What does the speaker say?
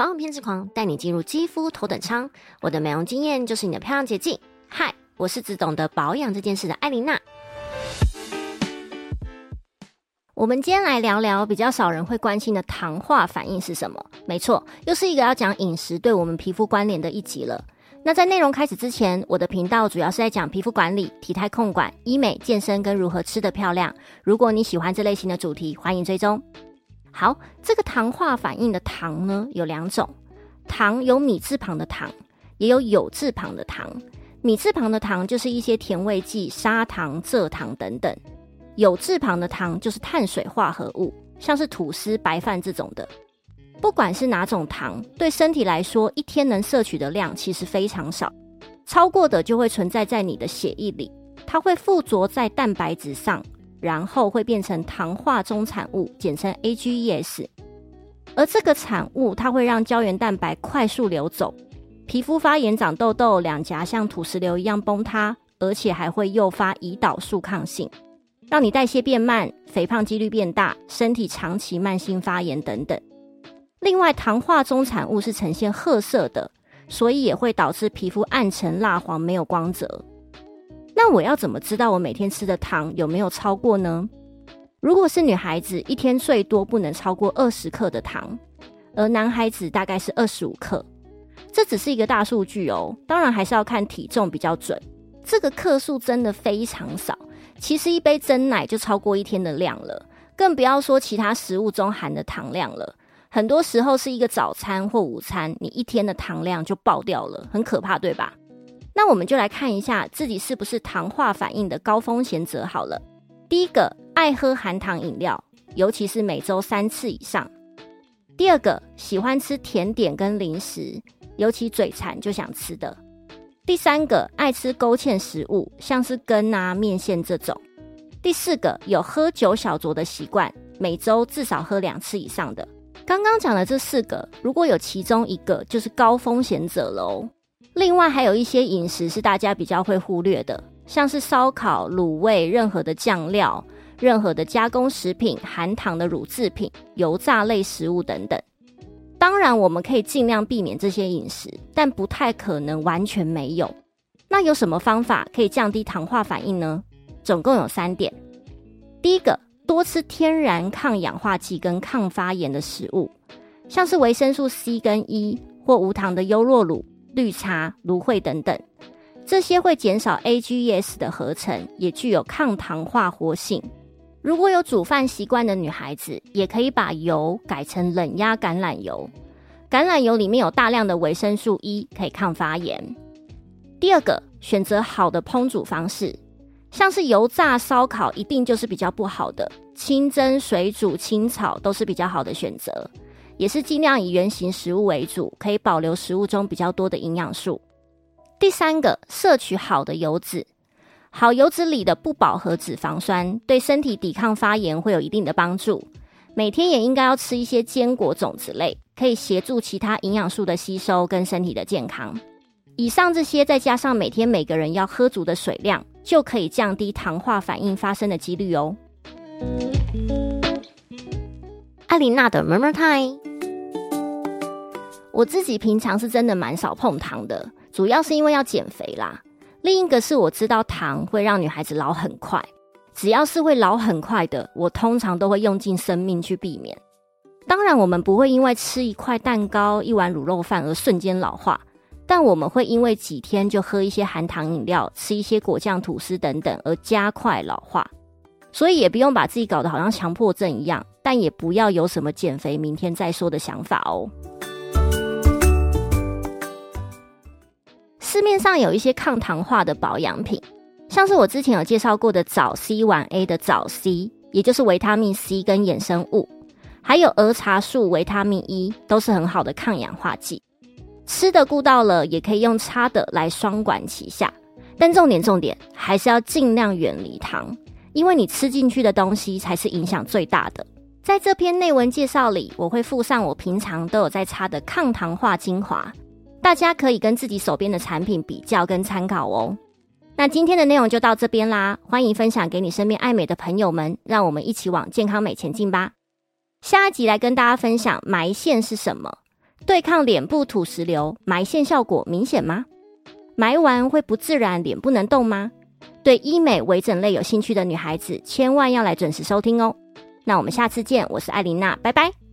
保养偏执狂，带你进入肌肤头等舱。我的美容经验就是你的漂亮捷径。嗨，我是只懂得保养这件事的艾琳娜。我们今天来聊聊比较少人会关心的糖化反应是什么？没错，又是一个要讲饮食对我们皮肤关联的一集了。那在内容开始之前，我的频道主要是在讲皮肤管理、体态控管、医美、健身跟如何吃得漂亮。如果你喜欢这类型的主题，欢迎追踪。好，这个糖化反应的糖呢有两种，糖有米字旁的糖，也有有字旁的糖。米字旁的糖就是一些甜味剂、砂糖、蔗糖等等；有字旁的糖就是碳水化合物，像是吐司、白饭这种的。不管是哪种糖，对身体来说，一天能摄取的量其实非常少，超过的就会存在在你的血液里，它会附着在蛋白质上，然后会变成糖化中产物，简称 AGEs。而这个产物，它会让胶原蛋白快速流走，皮肤发炎、长痘痘，两颊像土石流一样崩塌，而且还会诱发胰岛素抗性，让你代谢变慢，肥胖几率变大，身体长期慢性发炎等等。另外，糖化中产物是呈现褐色的，所以也会导致皮肤暗沉、蜡黄、没有光泽。那我要怎么知道我每天吃的糖有没有超过呢？如果是女孩子，一天最多不能超过二十克的糖，而男孩子大概是二十五克。这只是一个大数据哦，当然还是要看体重比较准。这个克数真的非常少，其实一杯真奶就超过一天的量了，更不要说其他食物中含的糖量了。很多时候是一个早餐或午餐，你一天的糖量就爆掉了，很可怕，对吧？那我们就来看一下自己是不是糖化反应的高风险者好了。第一个，爱喝含糖饮料，尤其是每周三次以上；第二个，喜欢吃甜点跟零食，尤其嘴馋就想吃的；第三个，爱吃勾芡食物，像是羹啊、面线这种；第四个，有喝酒小酌的习惯，每周至少喝两次以上的。刚刚讲的这四个，如果有其中一个，就是高风险者喽。另外还有一些饮食是大家比较会忽略的，像是烧烤、卤味、任何的酱料、任何的加工食品、含糖的乳制品、油炸类食物等等。当然，我们可以尽量避免这些饮食，但不太可能完全没有。那有什么方法可以降低糖化反应呢？总共有三点。第一个。多吃天然抗氧化剂跟抗发炎的食物，像是维生素 C 跟 E 或无糖的优酪乳、绿茶、芦荟等等，这些会减少 AGEs 的合成，也具有抗糖化活性。如果有煮饭习惯的女孩子，也可以把油改成冷压橄榄油，橄榄油里面有大量的维生素 E，可以抗发炎。第二个，选择好的烹煮方式。像是油炸、烧烤，一定就是比较不好的；清蒸、水煮、清炒都是比较好的选择，也是尽量以原形食物为主，可以保留食物中比较多的营养素。第三个，摄取好的油脂，好油脂里的不饱和脂肪酸对身体抵抗发炎会有一定的帮助。每天也应该要吃一些坚果、种子类，可以协助其他营养素的吸收跟身体的健康。以上这些再加上每天每个人要喝足的水量。就可以降低糖化反应发生的几率哦。艾琳娜的 Murmur Time，我自己平常是真的蛮少碰糖的，主要是因为要减肥啦。另一个是我知道糖会让女孩子老很快，只要是会老很快的，我通常都会用尽生命去避免。当然，我们不会因为吃一块蛋糕、一碗卤肉饭而瞬间老化。但我们会因为几天就喝一些含糖饮料、吃一些果酱吐司等等而加快老化，所以也不用把自己搞得好像强迫症一样，但也不要有什么减肥明天再说的想法哦。市面上有一些抗糖化的保养品，像是我之前有介绍过的早 C 晚 A 的早 C，也就是维他命 C 跟衍生物，还有儿茶素维他命 E，都是很好的抗氧化剂。吃的顾到了，也可以用擦的来双管齐下。但重点重点还是要尽量远离糖，因为你吃进去的东西才是影响最大的。在这篇内文介绍里，我会附上我平常都有在擦的抗糖化精华，大家可以跟自己手边的产品比较跟参考哦。那今天的内容就到这边啦，欢迎分享给你身边爱美的朋友们，让我们一起往健康美前进吧。下一集来跟大家分享埋线是什么。对抗脸部土石流，埋线效果明显吗？埋完会不自然，脸不能动吗？对医美微整类有兴趣的女孩子，千万要来准时收听哦。那我们下次见，我是艾琳娜，拜拜。